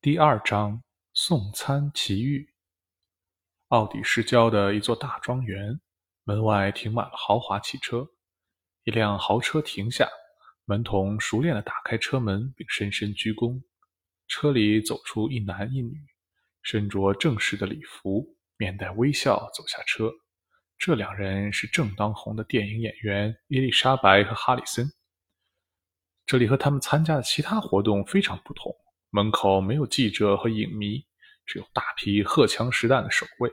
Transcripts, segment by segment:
第二章送餐奇遇。奥底市郊的一座大庄园，门外停满了豪华汽车。一辆豪车停下，门童熟练地打开车门，并深深鞠躬。车里走出一男一女，身着正式的礼服，面带微笑走下车。这两人是正当红的电影演员伊丽莎白和哈里森。这里和他们参加的其他活动非常不同。门口没有记者和影迷，只有大批荷枪实弹的守卫。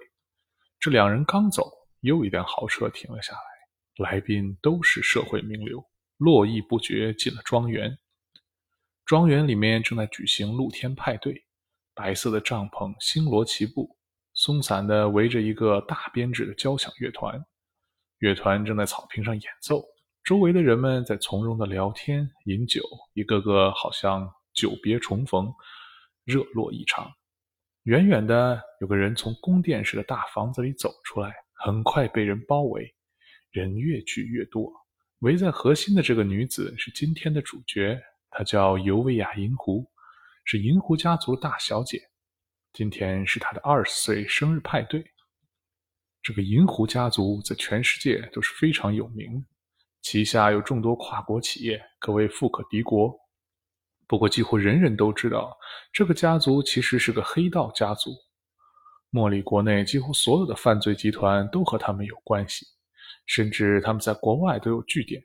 这两人刚走，又一辆豪车停了下来，来宾都是社会名流，络绎不绝进了庄园。庄园里面正在举行露天派对，白色的帐篷星罗棋布，松散地围着一个大编制的交响乐团。乐团正在草坪上演奏，周围的人们在从容地聊天、饮酒，一个个好像……久别重逢，热络异常。远远的有个人从宫殿式的大房子里走出来，很快被人包围，人越聚越多。围在核心的这个女子是今天的主角，她叫尤维亚·银狐，是银狐家族大小姐。今天是她的二十岁生日派对。这个银狐家族在全世界都是非常有名的，旗下有众多跨国企业，可谓富可敌国。不过，几乎人人都知道，这个家族其实是个黑道家族。莫里国内几乎所有的犯罪集团都和他们有关系，甚至他们在国外都有据点。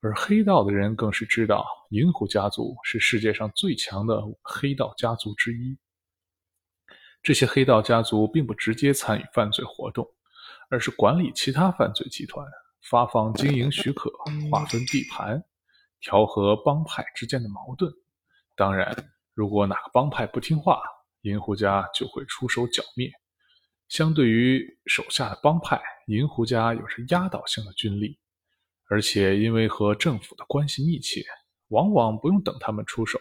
而黑道的人更是知道，银狐家族是世界上最强的黑道家族之一。这些黑道家族并不直接参与犯罪活动，而是管理其他犯罪集团，发放经营许可，划分地盘。调和帮派之间的矛盾。当然，如果哪个帮派不听话，银狐家就会出手剿灭。相对于手下的帮派，银狐家有着压倒性的军力，而且因为和政府的关系密切，往往不用等他们出手，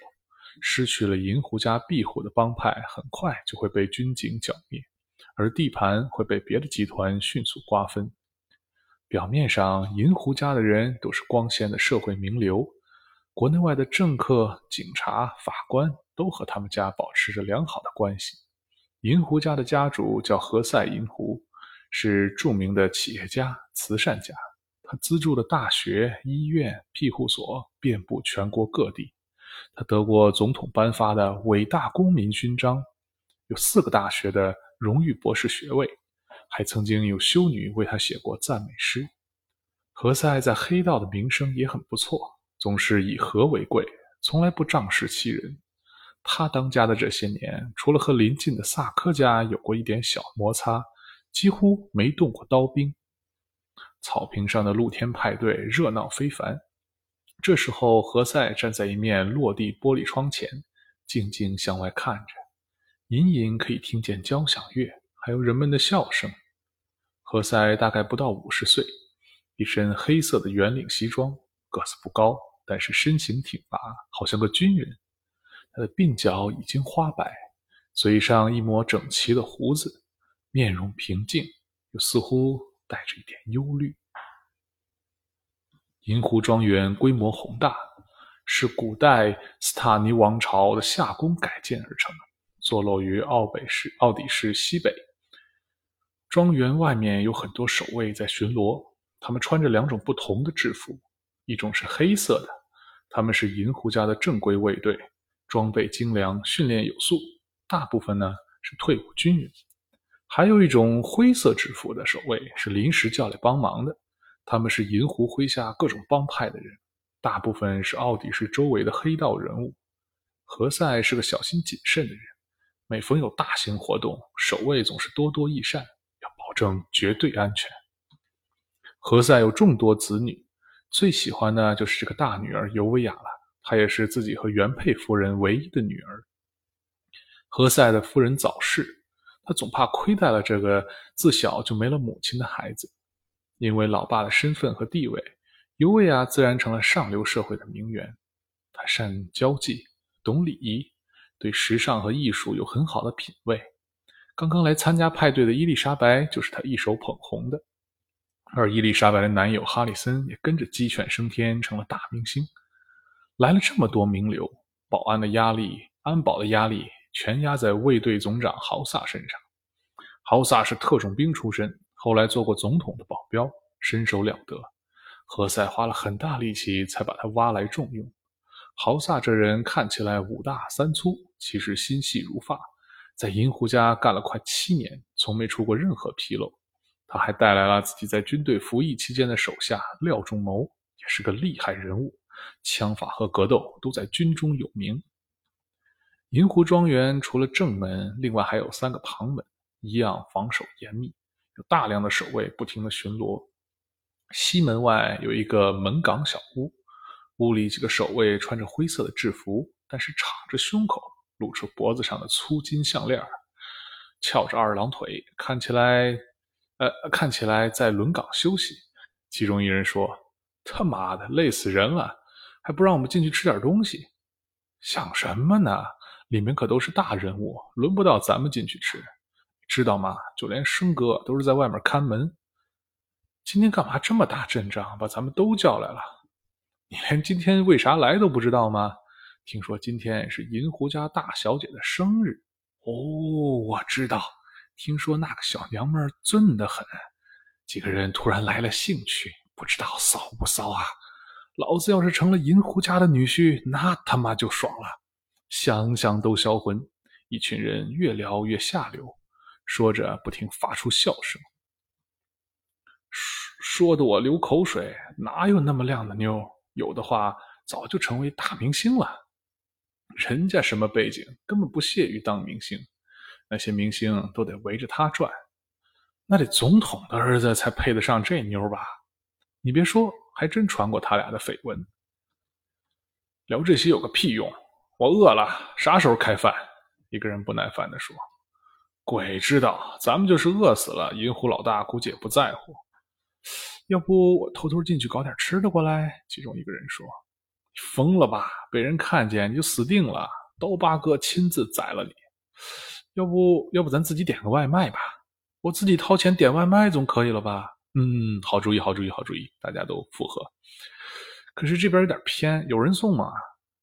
失去了银狐家庇护的帮派很快就会被军警剿灭，而地盘会被别的集团迅速瓜分。表面上，银狐家的人都是光鲜的社会名流，国内外的政客、警察、法官都和他们家保持着良好的关系。银狐家的家主叫何塞银狐，是著名的企业家、慈善家。他资助的大学、医院、庇护所遍布全国各地。他得过总统颁发的伟大公民勋章，有四个大学的荣誉博士学位。还曾经有修女为他写过赞美诗。何塞在黑道的名声也很不错，总是以和为贵，从来不仗势欺人。他当家的这些年，除了和邻近的萨科家有过一点小摩擦，几乎没动过刀兵。草坪上的露天派对热闹非凡。这时候，何塞站在一面落地玻璃窗前，静静向外看着，隐隐可以听见交响乐，还有人们的笑声。何塞大概不到五十岁，一身黑色的圆领西装，个子不高，但是身形挺拔，好像个军人。他的鬓角已经花白，嘴上一抹整齐的胡子，面容平静，又似乎带着一点忧虑。银湖庄园规模宏大，是古代斯塔尼王朝的夏宫改建而成，坐落于奥北市奥底市西北。庄园外面有很多守卫在巡逻，他们穿着两种不同的制服，一种是黑色的，他们是银狐家的正规卫队，装备精良，训练有素，大部分呢是退伍军人；还有一种灰色制服的守卫，是临时叫来帮忙的，他们是银狐麾下各种帮派的人，大部分是奥迪市周围的黑道人物。何塞是个小心谨慎的人，每逢有大型活动，守卫总是多多益善。保证绝对安全。何塞有众多子女，最喜欢的就是这个大女儿尤维亚了。她也是自己和原配夫人唯一的女儿。何塞的夫人早逝，他总怕亏待了这个自小就没了母亲的孩子。因为老爸的身份和地位，尤维亚自然成了上流社会的名媛。她善交际，懂礼仪，对时尚和艺术有很好的品味。刚刚来参加派对的伊丽莎白就是他一手捧红的，而伊丽莎白的男友哈里森也跟着鸡犬升天，成了大明星。来了这么多名流，保安的压力、安保的压力全压在卫队总长豪萨身上。豪萨是特种兵出身，后来做过总统的保镖，身手了得。何塞花了很大力气才把他挖来重用。豪萨这人看起来五大三粗，其实心细如发，在银狐家干了快七年，从没出过任何纰漏。他还带来了自己在军队服役期间的手下廖仲谋，也是个厉害人物，枪法和格斗都在军中有名。银湖庄园除了正门，另外还有三个旁门，一样防守严密，有大量的守卫不停的巡逻。西门外有一个门岗小屋，屋里几个守卫穿着灰色的制服，但是敞着胸口，露出脖子上的粗金项链，翘着二郎腿，看起来。呃，看起来在轮岗休息。其中一人说：“他妈的，累死人了，还不让我们进去吃点东西？想什么呢？里面可都是大人物，轮不到咱们进去吃，知道吗？就连生哥都是在外面看门。今天干嘛这么大阵仗，把咱们都叫来了？你连今天为啥来都不知道吗？听说今天是银狐家大小姐的生日。哦，我知道。”听说那个小娘们俊得很，几个人突然来了兴趣，不知道骚不骚啊？老子要是成了银狐家的女婿，那他妈就爽了，想想都销魂。一群人越聊越下流，说着不停发出笑声，说说的我流口水。哪有那么靓的妞？有的话早就成为大明星了。人家什么背景，根本不屑于当明星。那些明星都得围着他转，那得总统的儿子才配得上这妞吧？你别说，还真传过他俩的绯闻。聊这些有个屁用！我饿了，啥时候开饭？一个人不耐烦地说：“鬼知道，咱们就是饿死了，银狐老大估计也不在乎。要不我偷偷进去搞点吃的过来？”其中一个人说：“疯了吧？被人看见你就死定了，刀疤哥亲自宰了你。”要不要不咱自己点个外卖吧？我自己掏钱点外卖总可以了吧？嗯，好主意，好主意，好主意，大家都附和。可是这边有点偏，有人送吗？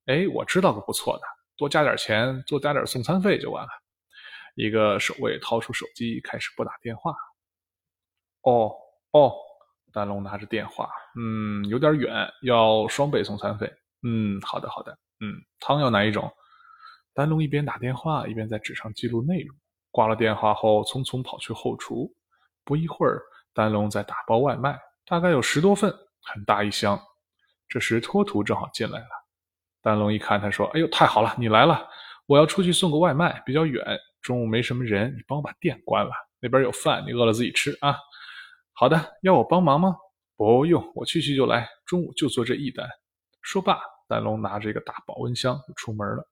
哎，我知道个不错的，多加点钱，多加点送餐费就完了。一个守卫掏出手机开始拨打电话。哦哦，丹龙拿着电话，嗯，有点远，要双倍送餐费。嗯，好的好的，嗯，汤要哪一种？丹龙一边打电话，一边在纸上记录内容。挂了电话后，匆匆跑去后厨。不一会儿，丹龙在打包外卖，大概有十多份，很大一箱。这时，托图正好进来了。丹龙一看，他说：“哎呦，太好了，你来了！我要出去送个外卖，比较远，中午没什么人，你帮我把店关了。那边有饭，你饿了自己吃啊。”“好的，要我帮忙吗？”“不用，我去去就来，中午就做这一单。”说罢，丹龙拿着一个大保温箱就出门了。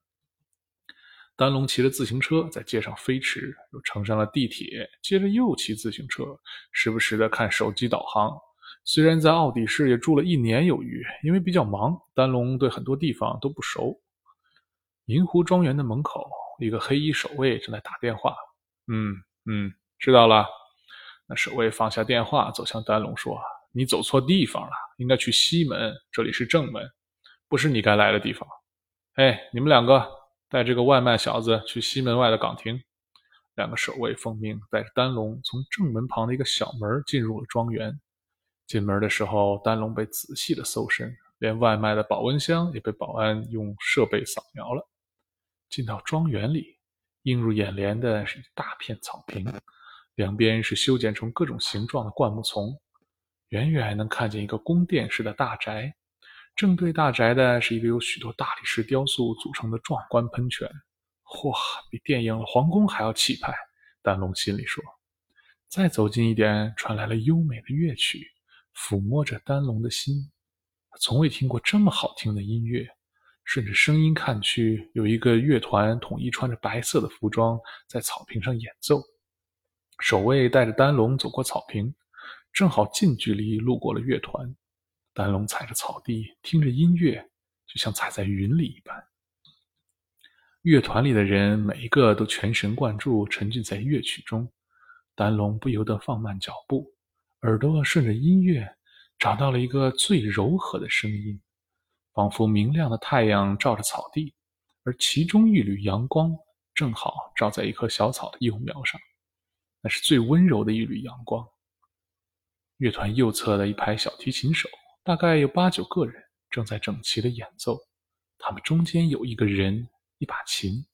丹龙骑着自行车在街上飞驰，又乘上了地铁，接着又骑自行车，时不时的看手机导航。虽然在奥底市也住了一年有余，因为比较忙，丹龙对很多地方都不熟。银湖庄园的门口，一个黑衣守卫正在打电话。嗯嗯，知道了。那守卫放下电话，走向丹龙说：“你走错地方了，应该去西门，这里是正门，不是你该来的地方。”哎，你们两个。带这个外卖小子去西门外的岗亭。两个守卫奉命，带着丹龙从正门旁的一个小门进入了庄园。进门的时候，丹龙被仔细的搜身，连外卖的保温箱也被保安用设备扫描了。进到庄园里，映入眼帘的是一大片草坪，两边是修剪成各种形状的灌木丛，远远能看见一个宫殿式的大宅。正对大宅的是一个由许多大理石雕塑组成的壮观喷泉，嚯，比电影《皇宫》还要气派。丹龙心里说。再走近一点，传来了优美的乐曲，抚摸着丹龙的心。他从未听过这么好听的音乐。顺着声音看去，有一个乐团统一穿着白色的服装，在草坪上演奏。守卫带着丹龙走过草坪，正好近距离路过了乐团。丹龙踩着草地，听着音乐，就像踩在云里一般。乐团里的人每一个都全神贯注，沉浸在乐曲中。丹龙不由得放慢脚步，耳朵顺着音乐找到了一个最柔和的声音，仿佛明亮的太阳照着草地，而其中一缕阳光正好照在一棵小草的幼苗上，那是最温柔的一缕阳光。乐团右侧的一排小提琴手，大概有八九个人，正在整齐的演奏。他们中间有一个人，一把琴，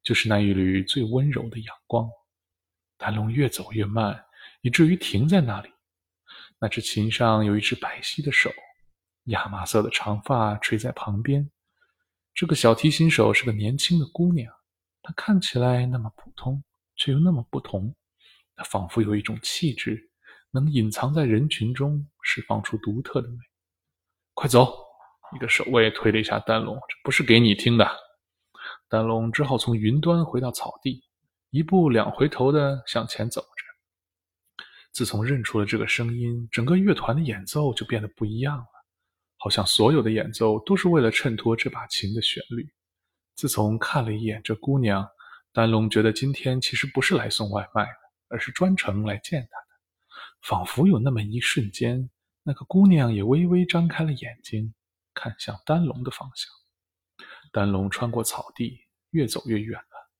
就是那一缕最温柔的阳光。谭龙越走越慢，以至于停在那里。那只琴上有一只白皙的手，亚麻色的长发垂在旁边。这个小提琴手是个年轻的姑娘，她看起来那么普通，却又那么不同。他仿佛有一种气质，能隐藏在人群中，释放出独特的美。快走！一个守卫推了一下丹龙，这不是给你听的。丹龙只好从云端回到草地，一步两回头的向前走着。自从认出了这个声音，整个乐团的演奏就变得不一样了，好像所有的演奏都是为了衬托这把琴的旋律。自从看了一眼这姑娘，丹龙觉得今天其实不是来送外卖的，而是专程来见他的。仿佛有那么一瞬间，那个姑娘也微微张开了眼睛，看向丹龙的方向。丹龙穿过草地，越走越远了，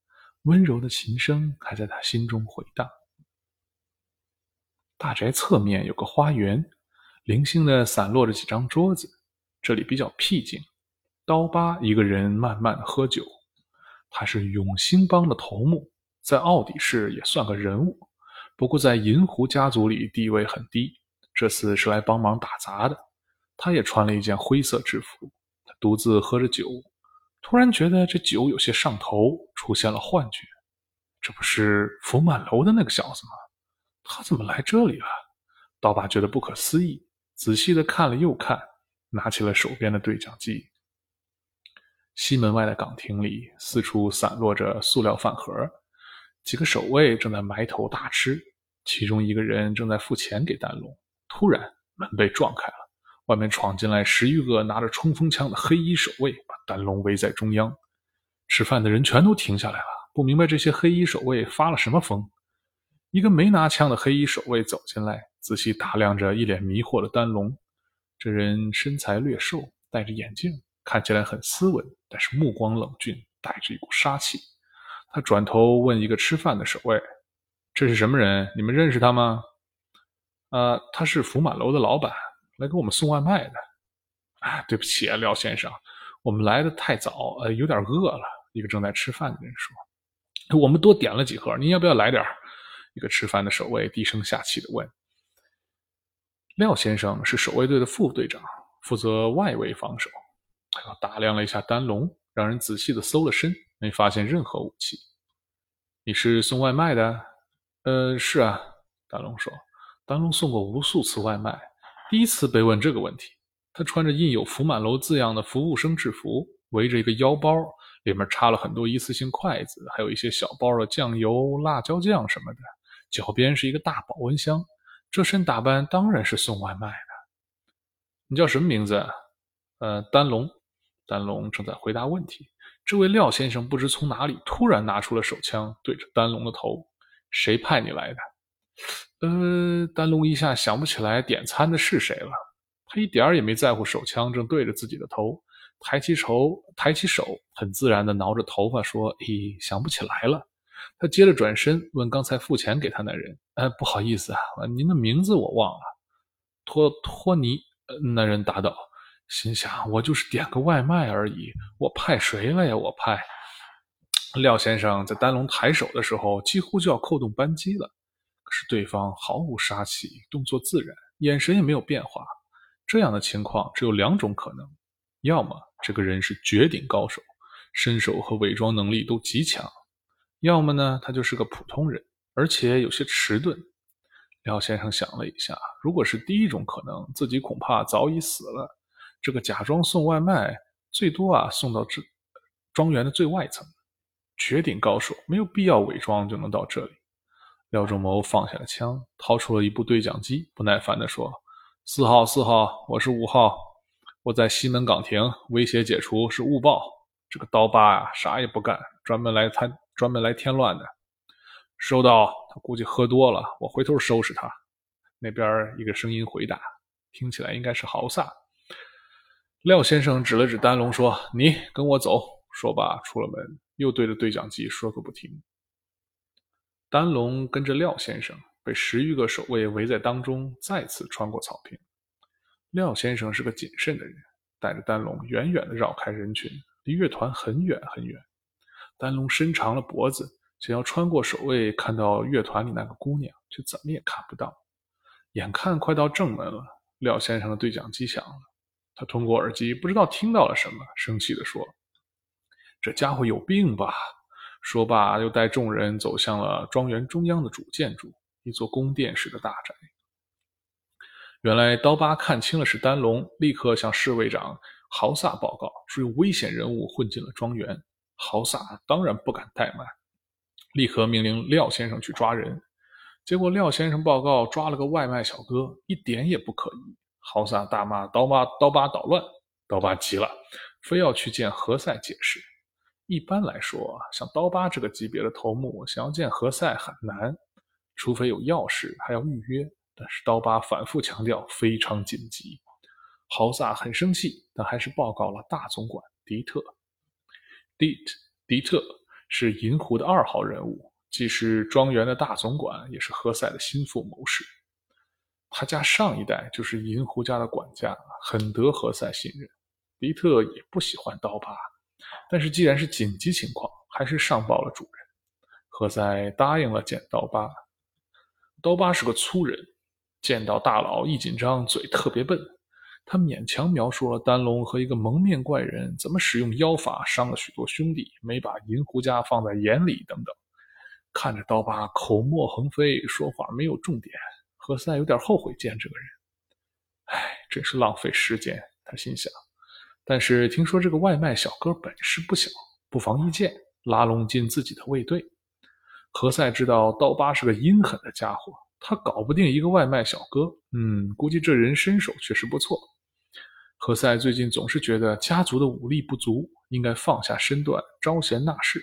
温柔的琴声还在他心中回荡。大宅侧面有个花园，零星的散落着几张桌子。这里比较僻静。刀疤一个人慢慢的喝酒。他是永兴帮的头目，在奥底市也算个人物，不过在银狐家族里地位很低。这次是来帮忙打杂的。他也穿了一件灰色制服。他独自喝着酒，突然觉得这酒有些上头，出现了幻觉。这不是福满楼的那个小子吗？他怎么来这里了？刀疤觉得不可思议，仔细的看了又看，拿起了手边的对讲机。西门外的岗亭里，四处散落着塑料饭盒，几个守卫正在埋头大吃，其中一个人正在付钱给丹龙。突然，门被撞开了，外面闯进来十余个拿着冲锋枪的黑衣守卫，把丹龙围在中央。吃饭的人全都停下来了，不明白这些黑衣守卫发了什么疯。一个没拿枪的黑衣守卫走进来，仔细打量着一脸迷惑的丹龙。这人身材略瘦，戴着眼镜，看起来很斯文，但是目光冷峻，带着一股杀气。他转头问一个吃饭的守卫：“这是什么人？你们认识他吗？”“呃，他是福满楼的老板，来给我们送外卖的。”“啊，对不起啊，廖先生，我们来的太早，呃，有点饿了。”一个正在吃饭的人说：“我们多点了几盒，您要不要来点一个吃饭的守卫低声下气地问：“廖先生是守卫队的副队长，负责外围防守。他打量了一下丹龙，让人仔细地搜了身，没发现任何武器。你是送外卖的？呃，是啊。丹龙说：“丹龙送过无数次外卖，第一次被问这个问题。他穿着印有福满楼字样的服务生制服，围着一个腰包。”里面插了很多一次性筷子，还有一些小包的酱油、辣椒酱什么的。脚边是一个大保温箱。这身打扮当然是送外卖的。你叫什么名字？呃，丹龙。丹龙正在回答问题。这位廖先生不知从哪里突然拿出了手枪，对着丹龙的头。谁派你来的？呃，丹龙一下想不起来点餐的是谁了。他一点也没在乎手枪正对着自己的头。抬起手，抬起手，很自然地挠着头发说：“咦，想不起来了。”他接着转身问刚才付钱给他那人：“呃，不好意思啊，您的名字我忘了。”托托尼，那人答道，心想：“我就是点个外卖而已，我派谁了呀？我派。”廖先生在丹龙抬手的时候，几乎就要扣动扳机了，可是对方毫无杀气，动作自然，眼神也没有变化。这样的情况只有两种可能。要么这个人是绝顶高手，身手和伪装能力都极强；要么呢，他就是个普通人，而且有些迟钝。廖先生想了一下，如果是第一种可能，自己恐怕早已死了。这个假装送外卖，最多啊送到这庄园的最外层。绝顶高手没有必要伪装就能到这里。廖仲谋放下了枪，掏出了一部对讲机，不耐烦地说：“四号，四号，我是五号。”我在西门岗亭，威胁解除是误报。这个刀疤啊，啥也不干，专门来他专门来添乱的。收到，他估计喝多了，我回头收拾他。那边一个声音回答，听起来应该是豪萨。廖先生指了指丹龙，说：“你跟我走。”说罢出了门，又对着对讲机说个不停。丹龙跟着廖先生被十余个守卫围在当中，再次穿过草坪。廖先生是个谨慎的人，带着丹龙远远地绕开人群，离乐团很远很远。丹龙伸长了脖子，想要穿过守卫，看到乐团里那个姑娘，却怎么也看不到。眼看快到正门了，廖先生的对讲机响了。他通过耳机不知道听到了什么，生气地说：“这家伙有病吧？”说罢，又带众人走向了庄园中央的主建筑——一座宫殿式的大宅。原来刀疤看清了是丹龙，立刻向侍卫长豪萨报告，说有危险人物混进了庄园。豪萨当然不敢怠慢，立刻命令廖先生去抓人。结果廖先生报告抓了个外卖小哥，一点也不可疑。豪萨大骂刀疤刀疤捣乱，刀疤急了，非要去见何塞解释。一般来说，像刀疤这个级别的头目，想要见何塞很难，除非有要事，还要预约。但是刀疤反复强调非常紧急，豪萨很生气，但还是报告了大总管迪特。迪迪特是银狐的二号人物，既是庄园的大总管，也是何塞的心腹谋士。他家上一代就是银狐家的管家，很得何塞信任。迪特也不喜欢刀疤，但是既然是紧急情况，还是上报了主人。何塞答应了见刀疤。刀疤是个粗人，见到大佬一紧张，嘴特别笨。他勉强描述了丹龙和一个蒙面怪人怎么使用妖法伤了许多兄弟，没把银狐家放在眼里等等。看着刀疤口沫横飞，说话没有重点。何塞有点后悔见这个人，唉，真是浪费时间。他心想。但是听说这个外卖小哥本事不小，不妨一见，拉拢进自己的卫队。何塞知道刀疤是个阴狠的家伙，他搞不定一个外卖小哥。嗯，估计这人身手确实不错。何塞最近总是觉得家族的武力不足，应该放下身段，招贤纳士。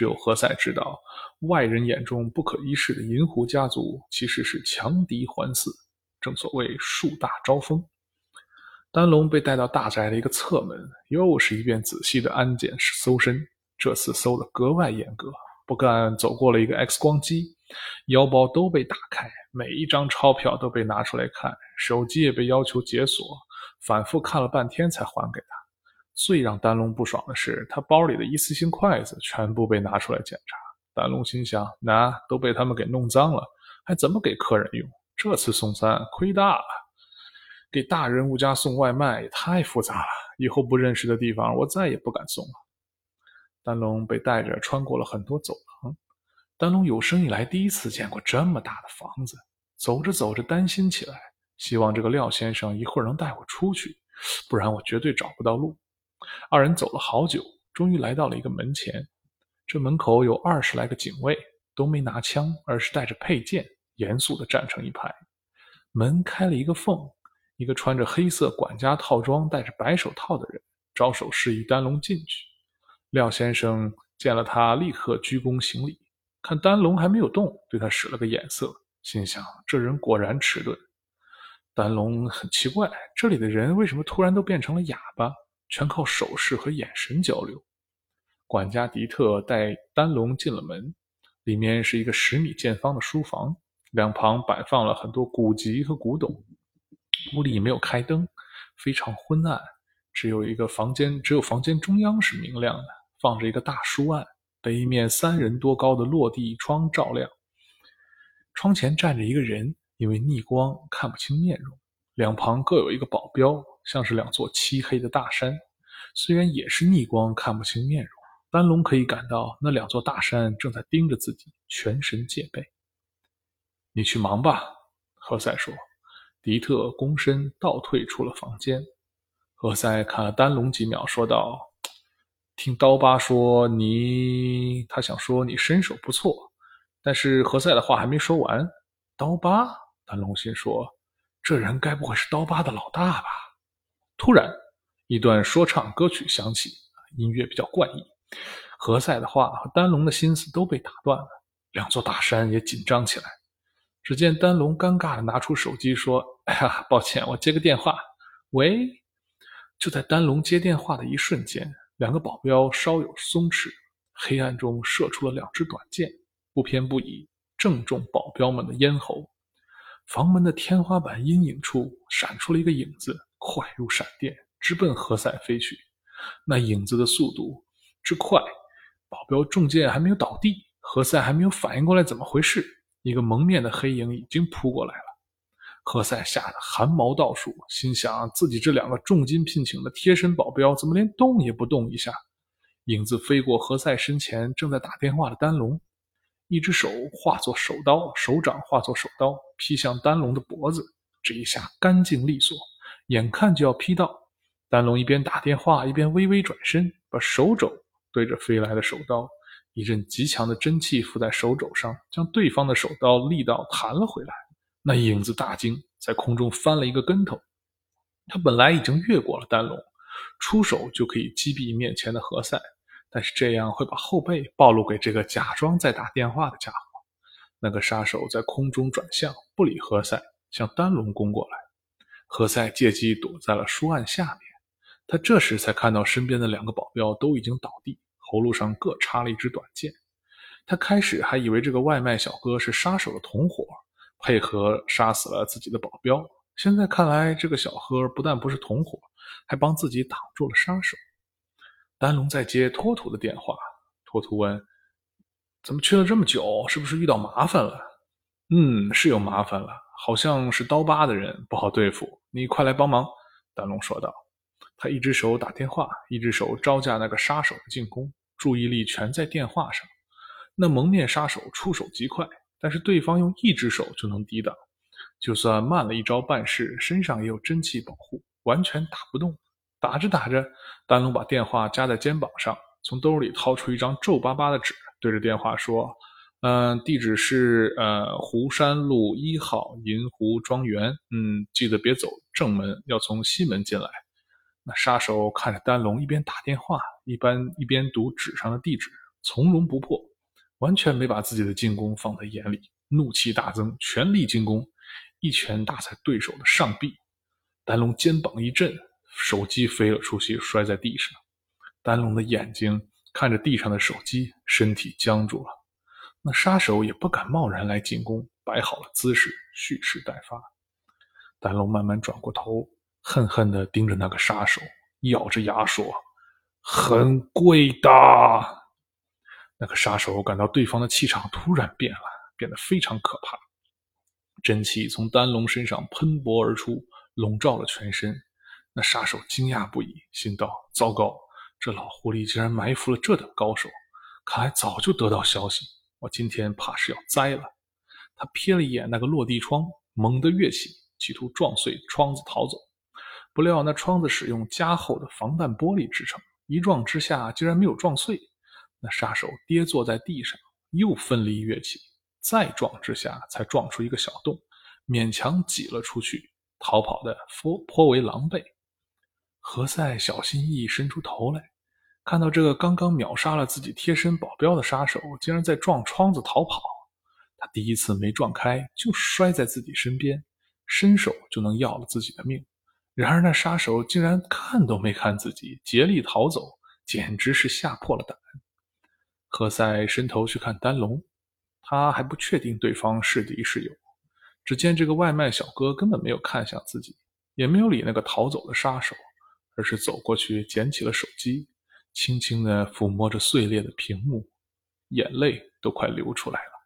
只有何塞知道，外人眼中不可一世的银狐家族其实是强敌环伺。正所谓树大招风。丹龙被带到大宅的一个侧门，又是一遍仔细的安检搜身。这次搜得格外严格，不但走过了一个 X 光机，腰包都被打开，每一张钞票都被拿出来看，手机也被要求解锁，反复看了半天才还给他。最让丹龙不爽的是，他包里的一次性筷子全部被拿出来检查。丹龙心想：那都被他们给弄脏了，还怎么给客人用？这次送餐亏大了。给大人物家送外卖也太复杂了，以后不认识的地方我再也不敢送了。丹龙被带着穿过了很多走廊。丹龙有生以来第一次见过这么大的房子，走着走着担心起来，希望这个廖先生一会儿能带我出去，不然我绝对找不到路。二人走了好久，终于来到了一个门前。这门口有二十来个警卫，都没拿枪，而是带着佩剑，严肃地站成一排。门开了一个缝，一个穿着黑色管家套装、戴着白手套的人招手示意丹龙进去。廖先生见了他，立刻鞠躬行礼。看丹龙还没有动，对他使了个眼色，心想这人果然迟钝。丹龙很奇怪，这里的人为什么突然都变成了哑巴？全靠手势和眼神交流。管家迪特带丹龙进了门，里面是一个十米见方的书房，两旁摆放了很多古籍和古董。屋里没有开灯，非常昏暗，只有一个房间，只有房间中央是明亮的，放着一个大书案，被一面三人多高的落地窗照亮。窗前站着一个人，因为逆光看不清面容，两旁各有一个保镖。像是两座漆黑的大山，虽然也是逆光看不清面容，丹龙可以感到那两座大山正在盯着自己，全神戒备。你去忙吧，何塞说。迪特躬身倒退出了房间。何塞看了丹龙几秒，说道：“听刀疤说你……他想说你身手不错，但是何塞的话还没说完。刀疤，丹龙心说，这人该不会是刀疤的老大吧？”突然，一段说唱歌曲响起，音乐比较怪异。何塞的话和丹龙的心思都被打断了，两座大山也紧张起来。只见丹龙尴尬地拿出手机说：“哎呀，抱歉，我接个电话。”喂。就在丹龙接电话的一瞬间，两个保镖稍有松弛，黑暗中射出了两支短箭，不偏不倚，正中保镖们的咽喉。房门的天花板阴影处闪出了一个影子，快如闪电，直奔何塞飞去。那影子的速度之快，保镖中箭还没有倒地，何塞还没有反应过来怎么回事，一个蒙面的黑影已经扑过来了。何塞吓得汗毛倒竖，心想自己这两个重金聘请的贴身保镖怎么连动也不动一下？影子飞过何塞身前，正在打电话的丹龙，一只手化作手刀，手掌化作手刀劈向丹龙的脖子，这一下干净利索，眼看就要劈到。丹龙一边打电话，一边微微转身，把手肘对着飞来的手刀，一阵极强的真气附在手肘上，将对方的手刀力道弹了回来。那影子大惊，在空中翻了一个跟头。他本来已经越过了丹龙，出手就可以击毙面前的何塞，但是这样会把后背暴露给这个假装在打电话的家伙。那个杀手在空中转向，不理何塞，向丹龙攻过来。何塞借机躲在了书案下面。他这时才看到身边的两个保镖都已经倒地，喉咙上各插了一支短剑。他开始还以为这个外卖小哥是杀手的同伙。配合杀死了自己的保镖，现在看来，这个小哥不但不是同伙，还帮自己挡住了杀手。丹龙在接托图的电话，托图问：“怎么去了这么久？是不是遇到麻烦了？”“嗯，是有麻烦了，好像是刀疤的人不好对付，你快来帮忙。”丹龙说道。他一只手打电话，一只手招架那个杀手的进攻，注意力全在电话上。那蒙面杀手出手极快。但是对方用一只手就能抵挡，就算慢了一招半式，身上也有真气保护，完全打不动。打着打着，丹龙把电话夹在肩膀上，从兜里掏出一张皱巴巴的纸，对着电话说：“嗯，地址是呃湖山路一号银湖庄园。嗯，记得别走正门，要从西门进来。”那杀手看着丹龙一边打电话，一般一边读纸上的地址，从容不迫。完全没把自己的进攻放在眼里，怒气大增，全力进攻，一拳打在对手的上臂。丹龙肩膀一震，手机飞了出去，摔在地上。丹龙的眼睛看着地上的手机，身体僵住了。那杀手也不敢贸然来进攻，摆好了姿势，蓄势待发。丹龙慢慢转过头，恨恨地盯着那个杀手，咬着牙说：“很贵的。”那个杀手感到对方的气场突然变了，变得非常可怕，真气从丹龙身上喷薄而出，笼罩了全身。那杀手惊讶不已，心道：糟糕，这老狐狸竟然埋伏了这等高手，看来早就得到消息，我今天怕是要栽了。他瞥了一眼那个落地窗，猛地跃起，企图撞碎窗子逃走。不料那窗子使用加厚的防弹玻璃制成，一撞之下竟然没有撞碎。那杀手跌坐在地上，又奋力跃起，再撞之下才撞出一个小洞，勉强挤了出去，逃跑的颇颇为狼狈。何塞小心翼翼伸出头来，看到这个刚刚秒杀了自己贴身保镖的杀手，竟然在撞窗子逃跑。他第一次没撞开，就摔在自己身边，伸手就能要了自己的命。然而那杀手竟然看都没看自己，竭力逃走，简直是吓破了胆。何塞伸头去看丹龙，他还不确定对方是敌是友。只见这个外卖小哥根本没有看向自己，也没有理那个逃走的杀手，而是走过去捡起了手机，轻轻地抚摸着碎裂的屏幕，眼泪都快流出来了。